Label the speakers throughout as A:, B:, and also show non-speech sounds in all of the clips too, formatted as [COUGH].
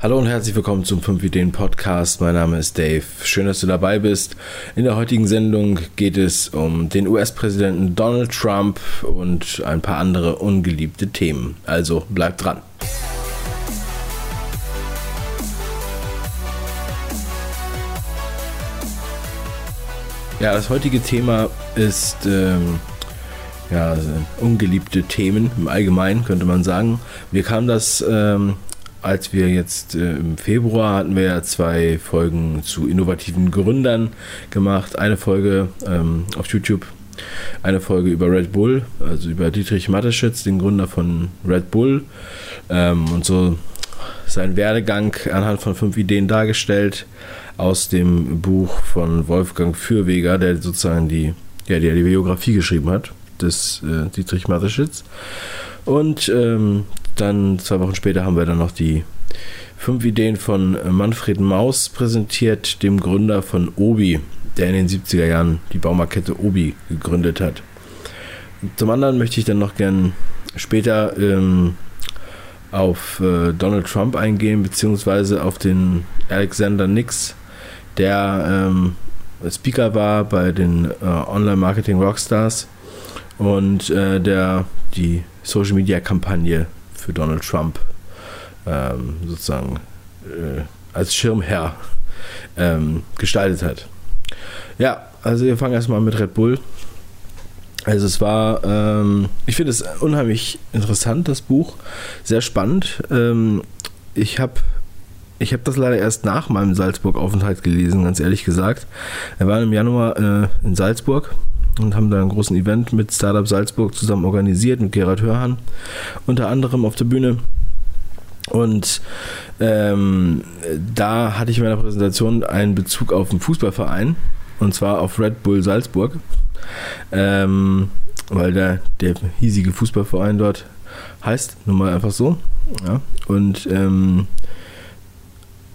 A: Hallo und herzlich willkommen zum 5 Ideen Podcast. Mein Name ist Dave. Schön, dass du dabei bist. In der heutigen Sendung geht es um den US-Präsidenten Donald Trump und ein paar andere ungeliebte Themen. Also bleib dran. Ja, das heutige Thema ist ähm, ja, ungeliebte Themen im Allgemeinen, könnte man sagen. Mir kam das ähm, als wir jetzt äh, im Februar hatten wir ja zwei Folgen zu innovativen Gründern gemacht. Eine Folge ähm, auf YouTube, eine Folge über Red Bull, also über Dietrich Mateschitz, den Gründer von Red Bull ähm, und so sein Werdegang anhand von fünf Ideen dargestellt aus dem Buch von Wolfgang Fürweger, der sozusagen die, ja, der die Biografie geschrieben hat des äh, Dietrich Mateschitz. Und ähm, dann zwei Wochen später haben wir dann noch die fünf Ideen von Manfred Maus präsentiert, dem Gründer von Obi, der in den 70er Jahren die Baumarkette Obi gegründet hat. Zum anderen möchte ich dann noch gern später ähm, auf äh, Donald Trump eingehen, beziehungsweise auf den Alexander Nix, der ähm, Speaker war bei den äh, Online-Marketing Rockstars und äh, der die Social Media Kampagne für Donald Trump ähm, sozusagen äh, als Schirmherr ähm, gestaltet hat. Ja, also wir fangen erstmal mit Red Bull. Also es war, ähm, ich finde es unheimlich interessant, das Buch, sehr spannend. Ähm, ich habe ich habe das leider erst nach meinem Salzburg-Aufenthalt gelesen, ganz ehrlich gesagt. Wir waren im Januar äh, in Salzburg und haben da einen großen Event mit Startup Salzburg zusammen organisiert, mit Gerhard Hörhan unter anderem auf der Bühne. Und ähm, da hatte ich in meiner Präsentation einen Bezug auf einen Fußballverein und zwar auf Red Bull Salzburg, ähm, weil der, der hiesige Fußballverein dort heißt, nun mal einfach so. Ja. Und ähm,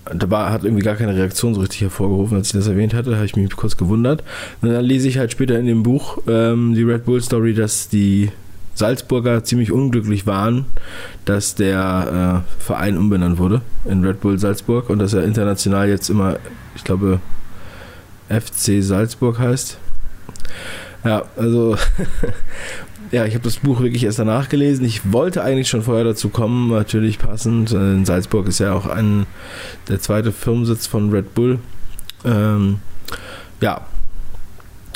A: da war, hat irgendwie gar keine Reaktion so richtig hervorgerufen, als ich das erwähnt hatte, habe ich mich kurz gewundert. Und dann lese ich halt später in dem Buch ähm, die Red Bull Story, dass die Salzburger ziemlich unglücklich waren, dass der äh, Verein umbenannt wurde in Red Bull Salzburg und dass er international jetzt immer, ich glaube, FC Salzburg heißt. Ja, also [LAUGHS] ja, ich habe das Buch wirklich erst danach gelesen. Ich wollte eigentlich schon vorher dazu kommen, natürlich passend. In Salzburg ist ja auch ein, der zweite Firmensitz von Red Bull. Ähm, ja.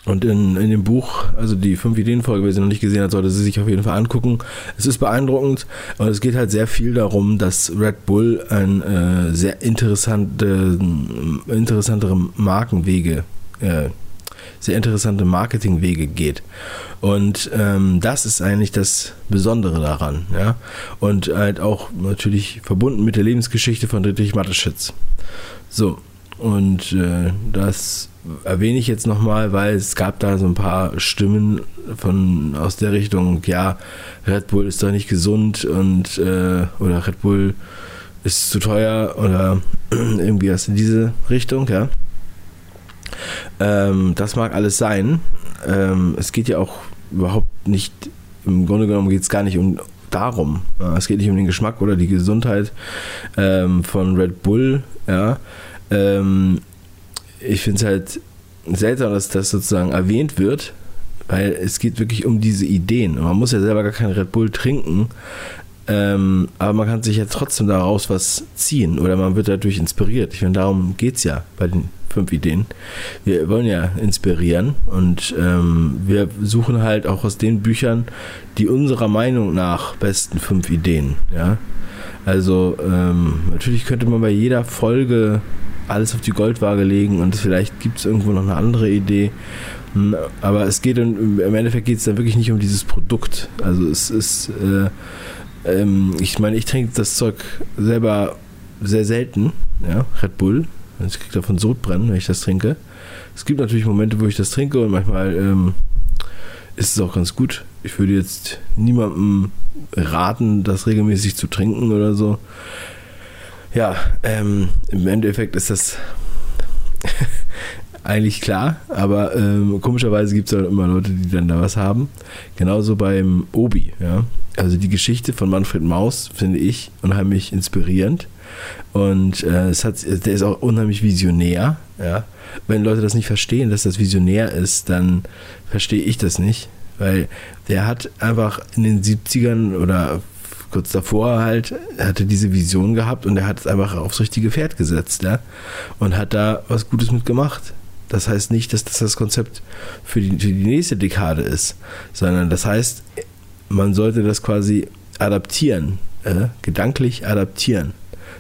A: Und in, in dem Buch, also die fünf Ideen-Folge, wer sie noch nicht gesehen hat, sollte sie sich auf jeden Fall angucken. Es ist beeindruckend und es geht halt sehr viel darum, dass Red Bull ein äh, sehr interessante, interessantere Markenwege äh, sehr interessante Marketingwege geht. Und ähm, das ist eigentlich das Besondere daran. Ja? Und halt auch natürlich verbunden mit der Lebensgeschichte von Friedrich Mateschitz. So, und äh, das erwähne ich jetzt nochmal, weil es gab da so ein paar Stimmen von aus der Richtung, ja, Red Bull ist doch nicht gesund und äh, oder Red Bull ist zu teuer oder [CLEARS THROAT] irgendwie was in diese Richtung, ja. Ähm, das mag alles sein. Ähm, es geht ja auch überhaupt nicht, im Grunde genommen geht es gar nicht um darum. Ja, es geht nicht um den Geschmack oder die Gesundheit ähm, von Red Bull. Ja. Ähm, ich finde es halt seltsam, dass das sozusagen erwähnt wird, weil es geht wirklich um diese Ideen. man muss ja selber gar keinen Red Bull trinken, ähm, aber man kann sich ja trotzdem daraus was ziehen oder man wird dadurch inspiriert. Ich meine, darum geht es ja bei den fünf Ideen. Wir wollen ja inspirieren und ähm, wir suchen halt auch aus den Büchern die unserer Meinung nach besten fünf Ideen. Ja? Also ähm, natürlich könnte man bei jeder Folge alles auf die Goldwaage legen und vielleicht gibt es irgendwo noch eine andere Idee. Hm, aber es geht im Endeffekt geht es dann wirklich nicht um dieses Produkt. Also es ist, äh, ähm, ich meine, ich trinke das Zeug selber sehr selten, ja, Red Bull. Ich kriege davon Sodbrennen, wenn ich das trinke. Es gibt natürlich Momente, wo ich das trinke und manchmal ähm, ist es auch ganz gut. Ich würde jetzt niemandem raten, das regelmäßig zu trinken oder so. Ja, ähm, im Endeffekt ist das [LAUGHS] eigentlich klar, aber ähm, komischerweise gibt es halt immer Leute, die dann da was haben. Genauso beim Obi, ja. Also die Geschichte von Manfred Maus finde ich unheimlich inspirierend. Und äh, es hat, der ist auch unheimlich visionär. Ja? Wenn Leute das nicht verstehen, dass das visionär ist, dann verstehe ich das nicht. Weil der hat einfach in den 70ern oder kurz davor halt, hatte diese Vision gehabt und er hat es einfach aufs richtige Pferd gesetzt, ja. Und hat da was Gutes mitgemacht. Das heißt nicht, dass das das Konzept für die, für die nächste Dekade ist, sondern das heißt, man sollte das quasi adaptieren, äh, gedanklich adaptieren.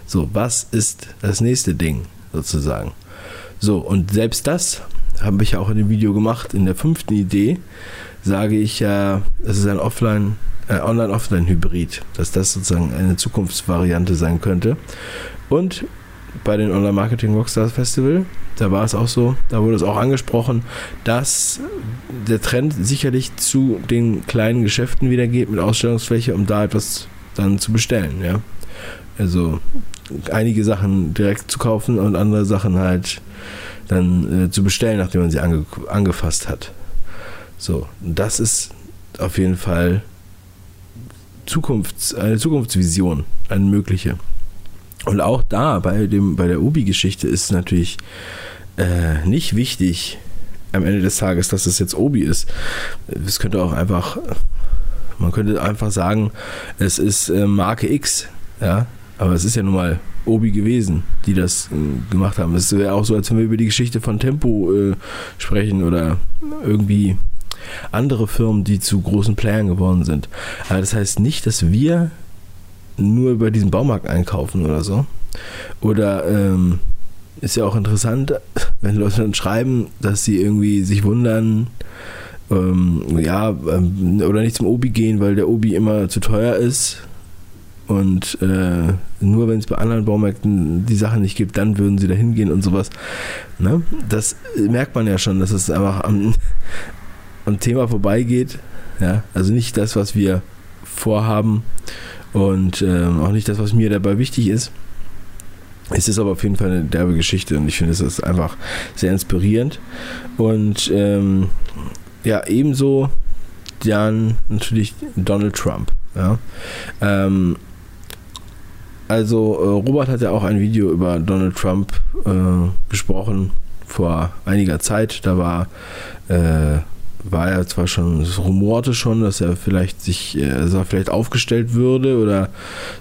A: So, was ist das nächste Ding sozusagen? So, und selbst das habe ich auch in dem Video gemacht. In der fünften Idee sage ich ja, es ist ein Offline, äh, Online-Offline-Hybrid, dass das sozusagen eine Zukunftsvariante sein könnte. Und bei den Online Marketing Rockstars Festival, da war es auch so, da wurde es auch angesprochen, dass der Trend sicherlich zu den kleinen Geschäften wieder geht mit Ausstellungsfläche, um da etwas dann zu bestellen, ja. Also einige Sachen direkt zu kaufen und andere Sachen halt dann äh, zu bestellen, nachdem man sie ange angefasst hat. So, das ist auf jeden Fall Zukunfts-, eine Zukunftsvision, eine mögliche. Und auch da bei, dem, bei der Obi-Geschichte ist natürlich äh, nicht wichtig am Ende des Tages, dass es jetzt Obi ist. Es könnte auch einfach, man könnte einfach sagen, es ist äh, Marke X, ja, aber es ist ja nun mal Obi gewesen, die das äh, gemacht haben. Es wäre auch so, als wenn wir über die Geschichte von Tempo äh, sprechen oder irgendwie andere Firmen, die zu großen Playern geworden sind. Aber das heißt nicht, dass wir nur über diesen Baumarkt einkaufen oder so. Oder ähm, ist ja auch interessant, [LAUGHS] wenn Leute dann schreiben, dass sie irgendwie sich wundern, ähm, ja, ähm, oder nicht zum Obi gehen, weil der Obi immer zu teuer ist. Und äh, nur wenn es bei anderen Baumärkten die Sachen nicht gibt, dann würden sie da hingehen und sowas. Ne? Das merkt man ja schon, dass es einfach am, am Thema vorbeigeht. Ja? Also nicht das, was wir vorhaben und ähm, auch nicht das, was mir dabei wichtig ist. Es ist aber auf jeden Fall eine derbe Geschichte und ich finde es ist einfach sehr inspirierend. Und ähm, ja, ebenso dann natürlich Donald Trump. Ja. Ähm, also äh, Robert hat ja auch ein Video über Donald Trump äh, gesprochen vor einiger Zeit. Da war äh, war ja zwar schon, es rumorte schon, dass er vielleicht sich, äh, dass er vielleicht aufgestellt würde oder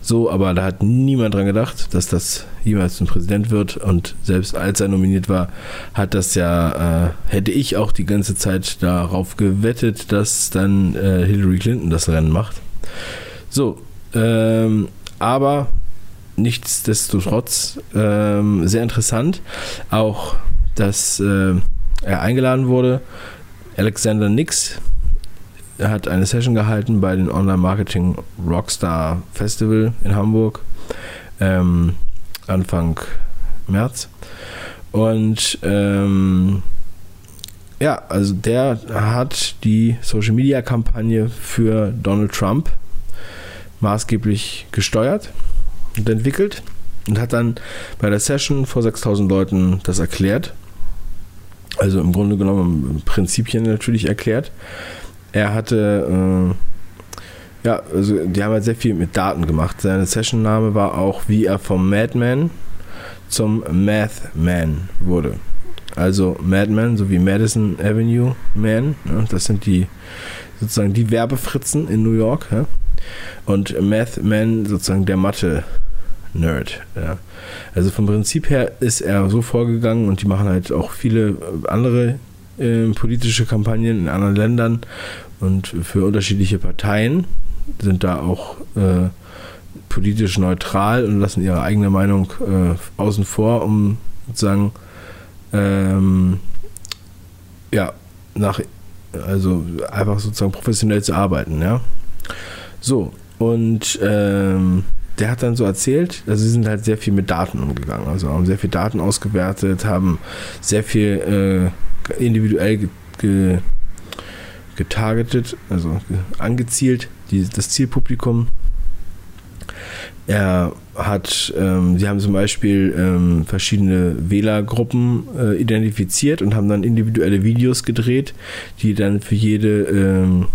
A: so, aber da hat niemand dran gedacht, dass das jemals ein Präsident wird und selbst als er nominiert war, hat das ja, äh, hätte ich auch die ganze Zeit darauf gewettet, dass dann äh, Hillary Clinton das Rennen macht. So, ähm, aber nichtsdestotrotz ähm, sehr interessant, auch dass äh, er eingeladen wurde. Alexander Nix hat eine Session gehalten bei den Online Marketing Rockstar Festival in Hamburg ähm, Anfang März. Und ähm, ja, also der hat die Social Media Kampagne für Donald Trump maßgeblich gesteuert und entwickelt und hat dann bei der Session vor 6000 Leuten das erklärt also im Grunde genommen Prinzipien natürlich erklärt. Er hatte, äh, ja, also die haben halt sehr viel mit Daten gemacht. Seine Session-Name war auch, wie er vom Madman zum Mathman wurde. Also Madman sowie Madison Avenue Man, ja, das sind die sozusagen die Werbefritzen in New York. Ja? Und Mathman sozusagen der Mathe Nerd. Ja. Also vom Prinzip her ist er so vorgegangen und die machen halt auch viele äh, andere äh, politische Kampagnen in anderen Ländern und für unterschiedliche Parteien sind da auch äh, politisch neutral und lassen ihre eigene Meinung äh, außen vor, um sozusagen ähm, ja nach also einfach sozusagen professionell zu arbeiten, ja. So und ähm, der hat dann so erzählt, also sie sind halt sehr viel mit Daten umgegangen, also haben sehr viel Daten ausgewertet, haben sehr viel äh, individuell ge, ge, getargetet, also angezielt, die, das Zielpublikum. Er hat, ähm, sie haben zum Beispiel ähm, verschiedene Wählergruppen äh, identifiziert und haben dann individuelle Videos gedreht, die dann für jede ähm,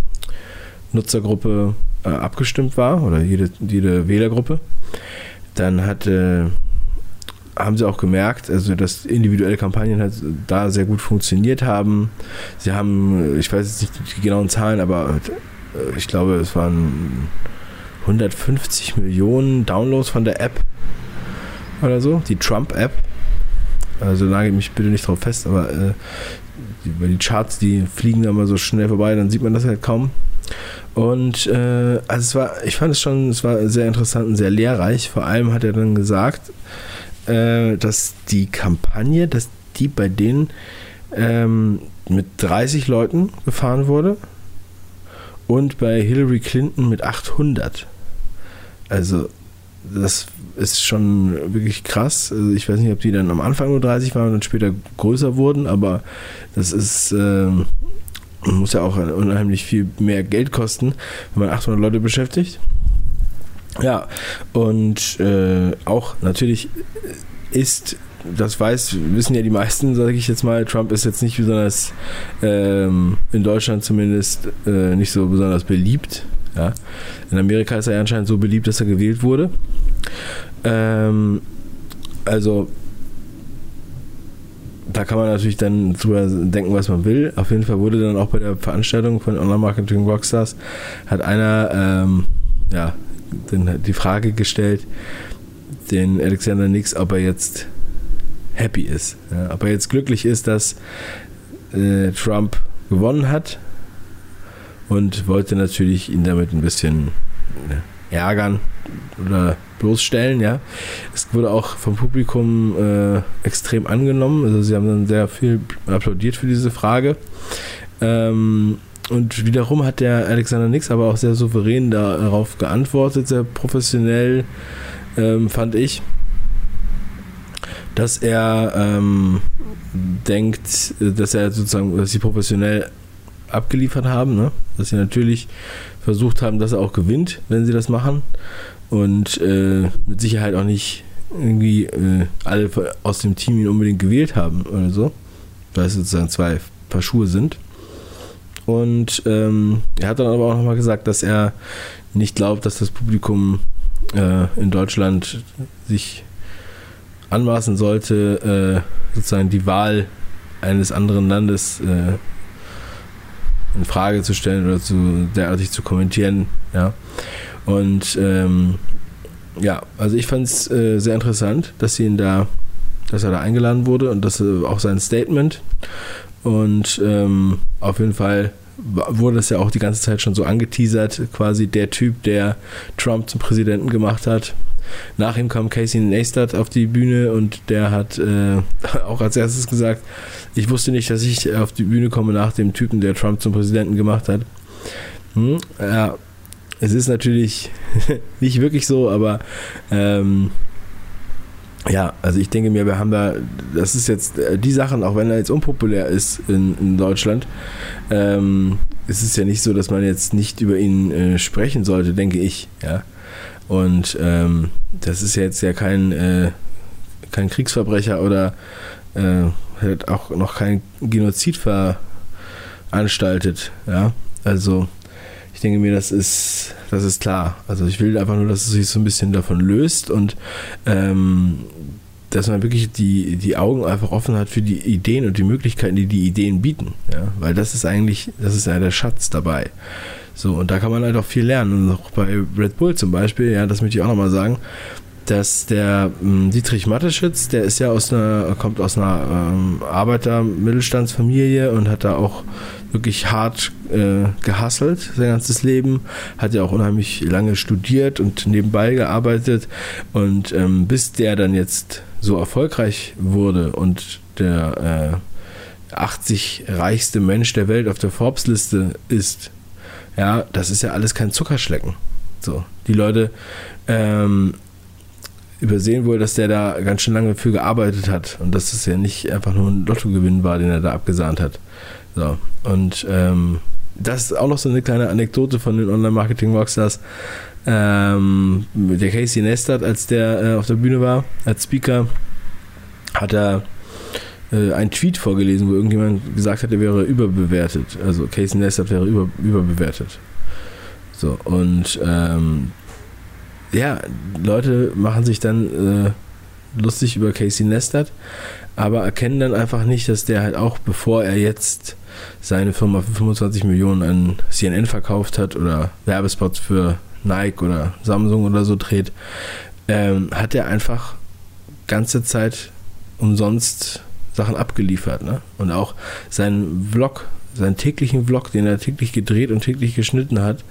A: Nutzergruppe äh, abgestimmt war oder jede, jede Wählergruppe. dann hat, äh, haben sie auch gemerkt, also dass individuelle Kampagnen halt da sehr gut funktioniert haben. Sie haben, ich weiß jetzt nicht die genauen Zahlen, aber äh, ich glaube, es waren 150 Millionen Downloads von der App oder so, die Trump-App. Also nagel mich bitte nicht drauf fest, aber äh, die, die Charts, die fliegen da mal so schnell vorbei, dann sieht man das halt kaum. Und äh, also es war, ich fand es schon, es war sehr interessant und sehr lehrreich. Vor allem hat er dann gesagt, äh, dass die Kampagne, dass die bei denen ähm, mit 30 Leuten gefahren wurde und bei Hillary Clinton mit 800. Also das ist schon wirklich krass. Also ich weiß nicht, ob die dann am Anfang nur 30 waren und dann später größer wurden, aber das ist äh, muss ja auch unheimlich viel mehr Geld kosten, wenn man 800 Leute beschäftigt. Ja, und äh, auch natürlich ist, das weiß, wissen ja die meisten, sage ich jetzt mal, Trump ist jetzt nicht besonders, ähm, in Deutschland zumindest, äh, nicht so besonders beliebt. Ja. In Amerika ist er anscheinend so beliebt, dass er gewählt wurde. Ähm, also da kann man natürlich dann drüber denken, was man will. Auf jeden Fall wurde dann auch bei der Veranstaltung von Online Marketing Rockstars hat einer ähm, ja, den, die Frage gestellt, den Alexander Nix, ob er jetzt happy ist, ja, ob er jetzt glücklich ist, dass äh, Trump gewonnen hat und wollte natürlich ihn damit ein bisschen äh, ärgern oder bloßstellen, ja. Es wurde auch vom Publikum äh, extrem angenommen. Also sie haben dann sehr viel applaudiert für diese Frage. Ähm, und wiederum hat der Alexander Nix aber auch sehr souverän darauf geantwortet, sehr professionell, ähm, fand ich, dass er ähm, denkt, dass er sozusagen, dass sie professionell abgeliefert haben, ne? dass sie natürlich versucht haben, dass er auch gewinnt, wenn sie das machen und äh, mit Sicherheit auch nicht irgendwie äh, alle aus dem Team ihn unbedingt gewählt haben oder so, weil es sozusagen zwei Paar Schuhe sind. Und ähm, er hat dann aber auch nochmal gesagt, dass er nicht glaubt, dass das Publikum äh, in Deutschland sich anmaßen sollte, äh, sozusagen die Wahl eines anderen Landes äh, in Frage zu stellen oder zu derartig zu kommentieren. Ja. Und ähm, ja, also ich fand es äh, sehr interessant, dass ihn da, dass er da eingeladen wurde und dass äh, auch sein Statement. Und ähm, auf jeden Fall wurde das ja auch die ganze Zeit schon so angeteasert, quasi der Typ, der Trump zum Präsidenten gemacht hat. Nach ihm kam Casey Neistat auf die Bühne und der hat äh, [LAUGHS] auch als erstes gesagt, ich wusste nicht, dass ich auf die Bühne komme nach dem Typen, der Trump zum Präsidenten gemacht hat. Hm, ja, es ist natürlich [LAUGHS] nicht wirklich so, aber ähm, ja, also ich denke mir, wir haben da, das ist jetzt äh, die Sachen, auch wenn er jetzt unpopulär ist in, in Deutschland, ähm, ist es ja nicht so, dass man jetzt nicht über ihn äh, sprechen sollte, denke ich, ja. Und ähm, das ist jetzt ja kein, äh, kein Kriegsverbrecher oder äh, hat auch noch kein Genozid veranstaltet, ja. Also ich denke mir, das ist, das ist klar. Also ich will einfach nur, dass es sich so ein bisschen davon löst und ähm, dass man wirklich die, die Augen einfach offen hat für die Ideen und die Möglichkeiten, die die Ideen bieten. Ja? Weil das ist eigentlich, das ist ja der Schatz dabei. So, und da kann man halt auch viel lernen. Und auch bei Red Bull zum Beispiel, ja, das möchte ich auch nochmal sagen, dass der ähm, Dietrich Matteschitz, der ist ja aus einer, kommt aus einer ähm, Arbeiter-Mittelstandsfamilie und hat da auch wirklich hart äh, gehasselt sein ganzes Leben, hat ja auch unheimlich lange studiert und nebenbei gearbeitet und ähm, bis der dann jetzt so erfolgreich wurde und der äh, 80 reichste Mensch der Welt auf der Forbes-Liste ist, ja, das ist ja alles kein Zuckerschlecken. So, die Leute ähm, übersehen wohl, dass der da ganz schön lange für gearbeitet hat und dass es ja nicht einfach nur ein Lottogewinn war, den er da abgesahnt hat. So, und ähm, das ist auch noch so eine kleine Anekdote von den Online-Marketing-Rockstars. Ähm, der Casey Neistat, als der äh, auf der Bühne war, als Speaker, hat er äh, einen Tweet vorgelesen, wo irgendjemand gesagt hat, er wäre überbewertet. Also Casey Neistat wäre über, überbewertet. So, und ähm, ja, Leute machen sich dann äh, lustig über Casey Neistat, aber erkennen dann einfach nicht, dass der halt auch, bevor er jetzt seine Firma für 25 Millionen an CNN verkauft hat oder Werbespots für Nike oder Samsung oder so dreht, ähm, hat er einfach ganze Zeit umsonst Sachen abgeliefert. Ne? Und auch seinen Vlog, seinen täglichen Vlog, den er täglich gedreht und täglich geschnitten hat,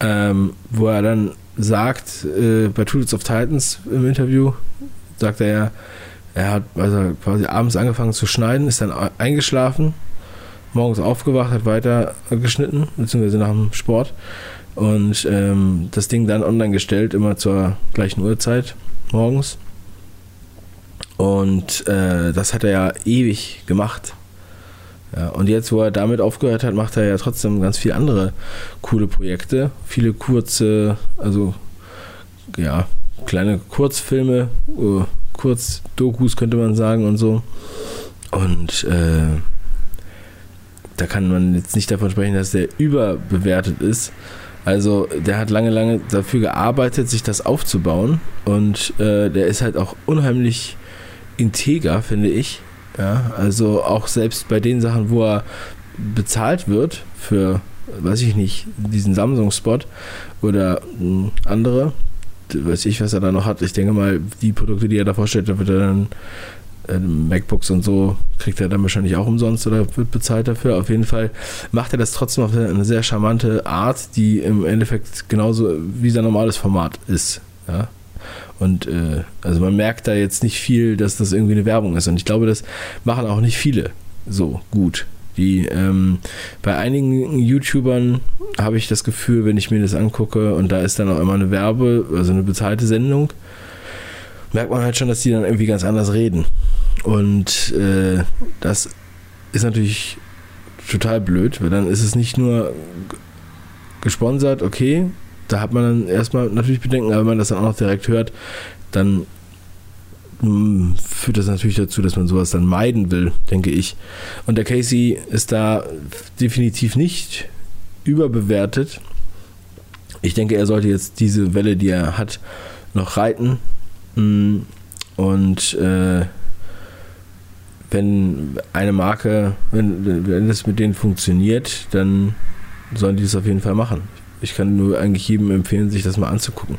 A: ähm, wo er dann sagt, äh, bei Tools of Titans im Interview, sagt er ja, er hat also quasi abends angefangen zu schneiden, ist dann eingeschlafen, morgens aufgewacht, hat weiter geschnitten, beziehungsweise nach dem Sport und ähm, das Ding dann online gestellt, immer zur gleichen Uhrzeit morgens. Und äh, das hat er ja ewig gemacht. Ja, und jetzt, wo er damit aufgehört hat, macht er ja trotzdem ganz viele andere coole Projekte. Viele kurze, also ja, kleine Kurzfilme, uh, Kurzdokus könnte man sagen und so. Und äh, da kann man jetzt nicht davon sprechen, dass der überbewertet ist. Also der hat lange, lange dafür gearbeitet, sich das aufzubauen. Und äh, der ist halt auch unheimlich integer, finde ich. Ja, also auch selbst bei den Sachen, wo er bezahlt wird für, weiß ich nicht, diesen Samsung-Spot oder hm, andere, weiß ich, was er da noch hat. Ich denke mal, die Produkte, die er da vorstellt, da wird er dann äh, MacBooks und so kriegt er dann wahrscheinlich auch umsonst oder wird bezahlt dafür. Auf jeden Fall macht er das trotzdem auf eine sehr charmante Art, die im Endeffekt genauso wie sein normales Format ist. Ja? Und äh, also man merkt da jetzt nicht viel, dass das irgendwie eine Werbung ist. Und ich glaube, das machen auch nicht viele so gut. Die ähm, bei einigen YouTubern habe ich das Gefühl, wenn ich mir das angucke und da ist dann auch immer eine Werbe, also eine bezahlte Sendung, merkt man halt schon, dass die dann irgendwie ganz anders reden. Und äh, das ist natürlich total blöd, weil dann ist es nicht nur gesponsert, okay, da hat man dann erstmal natürlich Bedenken, aber wenn man das dann auch noch direkt hört, dann hm, führt das natürlich dazu, dass man sowas dann meiden will, denke ich. Und der Casey ist da definitiv nicht überbewertet. Ich denke, er sollte jetzt diese Welle, die er hat, noch reiten. Hm, und äh, wenn eine Marke, wenn, wenn das mit denen funktioniert, dann sollen die das auf jeden Fall machen ich kann nur eigentlich jedem empfehlen, sich das mal anzugucken.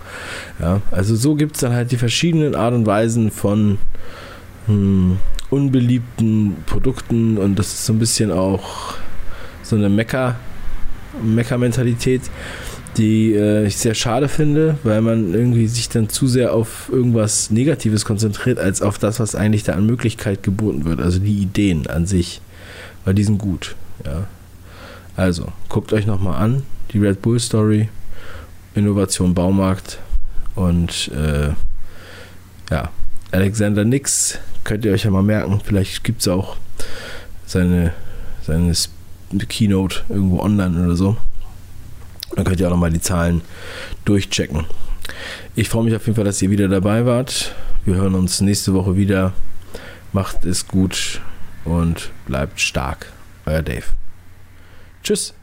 A: Ja, also so gibt es dann halt die verschiedenen Art und Weisen von hm, unbeliebten Produkten und das ist so ein bisschen auch so eine Mecker, Mecker-Mentalität, die äh, ich sehr schade finde, weil man irgendwie sich dann zu sehr auf irgendwas Negatives konzentriert, als auf das, was eigentlich da an Möglichkeit geboten wird. Also die Ideen an sich, weil die sind gut. Ja. Also, guckt euch nochmal an, die Red Bull Story, Innovation Baumarkt und äh, ja, Alexander Nix könnt ihr euch ja mal merken. Vielleicht gibt es auch seine, seine Keynote irgendwo online oder so. Dann könnt ihr auch nochmal die Zahlen durchchecken. Ich freue mich auf jeden Fall, dass ihr wieder dabei wart. Wir hören uns nächste Woche wieder. Macht es gut und bleibt stark. Euer Dave. Tschüss.